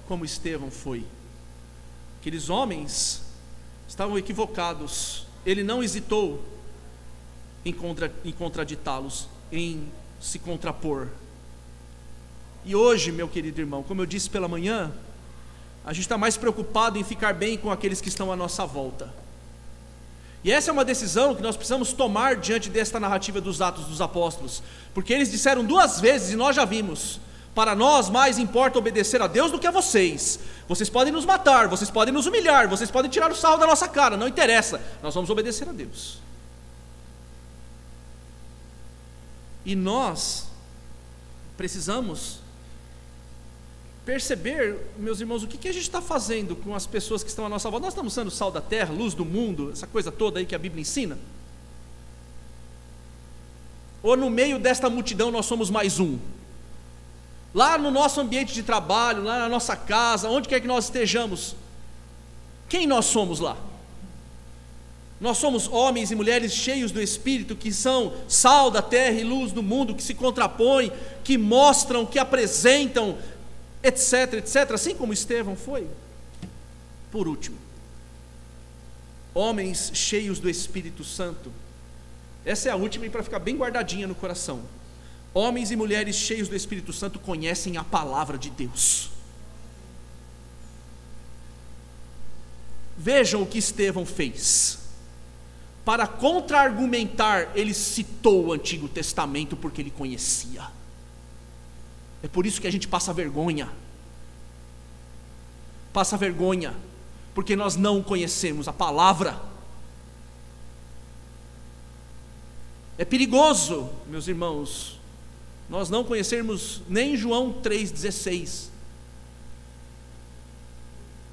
A: como Estevão foi. Aqueles homens estavam equivocados, ele não hesitou em, contra, em contraditá-los, em se contrapor. E hoje, meu querido irmão, como eu disse pela manhã, a gente está mais preocupado em ficar bem com aqueles que estão à nossa volta. E essa é uma decisão que nós precisamos tomar diante desta narrativa dos Atos dos Apóstolos, porque eles disseram duas vezes, e nós já vimos: para nós mais importa obedecer a Deus do que a vocês. Vocês podem nos matar, vocês podem nos humilhar, vocês podem tirar o sarro da nossa cara, não interessa, nós vamos obedecer a Deus. E nós precisamos perceber, meus irmãos, o que, que a gente está fazendo com as pessoas que estão à nossa volta. Nós estamos sendo sal da terra, luz do mundo, essa coisa toda aí que a Bíblia ensina? Ou no meio desta multidão nós somos mais um? Lá no nosso ambiente de trabalho, lá na nossa casa, onde quer que nós estejamos, quem nós somos lá? Nós somos homens e mulheres cheios do Espírito, que são sal da terra e luz do mundo, que se contrapõem, que mostram, que apresentam etc, etc, assim como Estevão foi. Por último, homens cheios do Espírito Santo. Essa é a última e para ficar bem guardadinha no coração. Homens e mulheres cheios do Espírito Santo conhecem a palavra de Deus. Vejam o que Estevão fez. Para contra-argumentar, ele citou o Antigo Testamento porque ele conhecia. É por isso que a gente passa vergonha. Passa vergonha, porque nós não conhecemos a palavra. É perigoso, meus irmãos, nós não conhecermos nem João 3,16.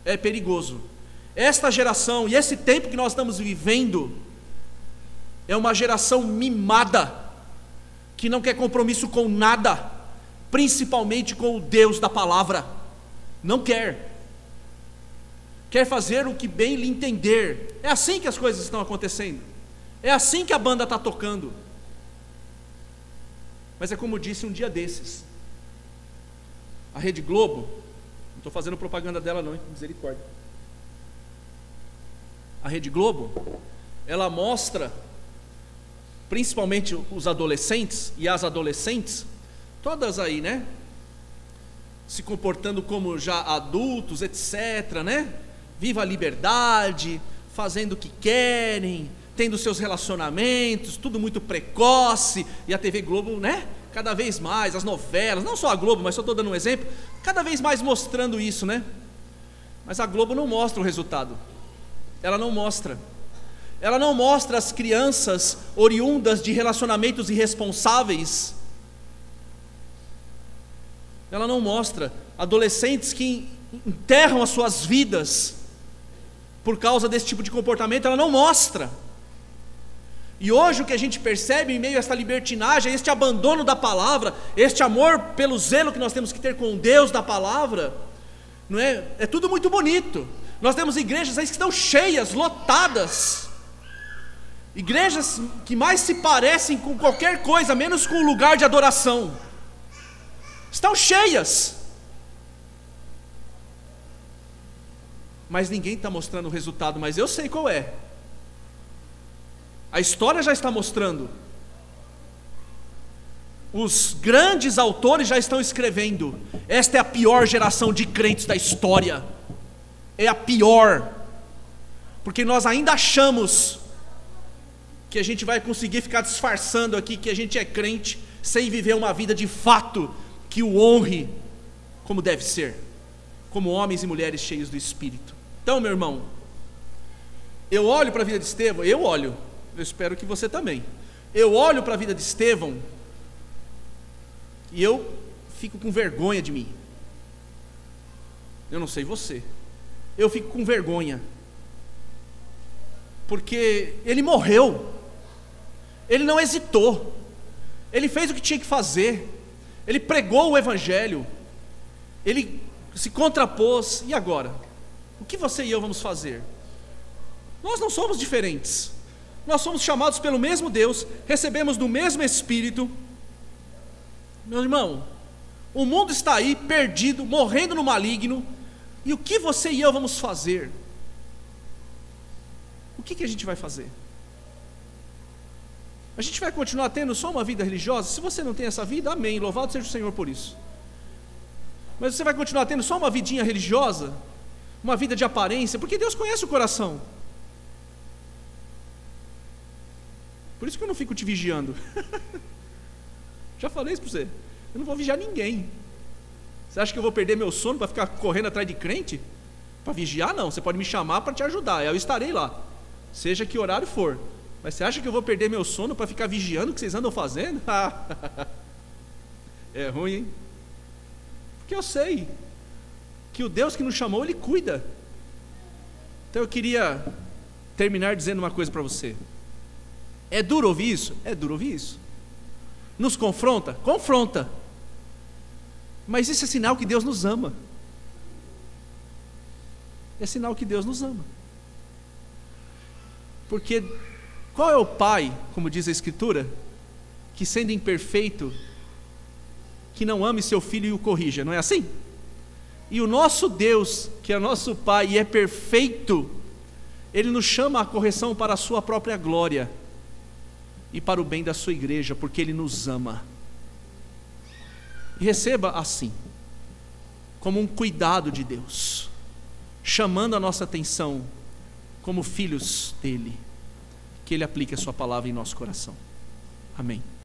A: É perigoso. Esta geração e esse tempo que nós estamos vivendo é uma geração mimada, que não quer compromisso com nada principalmente com o Deus da palavra. Não quer. Quer fazer o que bem lhe entender. É assim que as coisas estão acontecendo. É assim que a banda está tocando. Mas é como disse um dia desses. A Rede Globo, não estou fazendo propaganda dela não, misericórdia. A Rede Globo, ela mostra, principalmente os adolescentes e as adolescentes, todas aí, né? Se comportando como já adultos, etc, né? Viva a liberdade, fazendo o que querem, tendo seus relacionamentos, tudo muito precoce, e a TV Globo, né? Cada vez mais, as novelas, não só a Globo, mas só estou dando um exemplo, cada vez mais mostrando isso, né? Mas a Globo não mostra o resultado, ela não mostra. Ela não mostra as crianças oriundas de relacionamentos irresponsáveis ela não mostra adolescentes que enterram as suas vidas por causa desse tipo de comportamento, ela não mostra. E hoje o que a gente percebe em meio a esta libertinagem, este abandono da palavra, este amor pelo zelo que nós temos que ter com Deus da palavra, não é? É tudo muito bonito. Nós temos igrejas aí que estão cheias, lotadas. Igrejas que mais se parecem com qualquer coisa, menos com o lugar de adoração. Estão cheias. Mas ninguém está mostrando o resultado, mas eu sei qual é. A história já está mostrando. Os grandes autores já estão escrevendo. Esta é a pior geração de crentes da história. É a pior. Porque nós ainda achamos que a gente vai conseguir ficar disfarçando aqui que a gente é crente sem viver uma vida de fato que o honre como deve ser, como homens e mulheres cheios do Espírito. Então, meu irmão, eu olho para a vida de Estevão, eu olho, eu espero que você também. Eu olho para a vida de Estevão e eu fico com vergonha de mim. Eu não sei você. Eu fico com vergonha. Porque ele morreu. Ele não hesitou. Ele fez o que tinha que fazer. Ele pregou o evangelho. Ele se contrapôs. E agora? O que você e eu vamos fazer? Nós não somos diferentes. Nós somos chamados pelo mesmo Deus, recebemos do mesmo Espírito. Meu irmão, o mundo está aí perdido, morrendo no maligno, e o que você e eu vamos fazer? O que, que a gente vai fazer? A gente vai continuar tendo só uma vida religiosa? Se você não tem essa vida, amém, louvado seja o Senhor por isso. Mas você vai continuar tendo só uma vidinha religiosa? Uma vida de aparência? Porque Deus conhece o coração. Por isso que eu não fico te vigiando. <laughs> Já falei isso para você. Eu não vou vigiar ninguém. Você acha que eu vou perder meu sono para ficar correndo atrás de crente? Para vigiar, não. Você pode me chamar para te ajudar. Eu estarei lá. Seja que horário for. Mas você acha que eu vou perder meu sono para ficar vigiando o que vocês andam fazendo? <laughs> é ruim, hein? Porque eu sei que o Deus que nos chamou, Ele cuida. Então eu queria terminar dizendo uma coisa para você. É duro ouvir isso? É duro ouvir isso. Nos confronta? Confronta. Mas isso é sinal que Deus nos ama. É sinal que Deus nos ama. Porque qual é o pai, como diz a Escritura, que sendo imperfeito, que não ame seu filho e o corrija, não é assim? E o nosso Deus, que é nosso Pai e é perfeito, Ele nos chama à correção para a Sua própria glória e para o bem da sua igreja, porque Ele nos ama. E receba assim, como um cuidado de Deus, chamando a nossa atenção como filhos dEle, que Ele aplique a Sua palavra em nosso coração. Amém.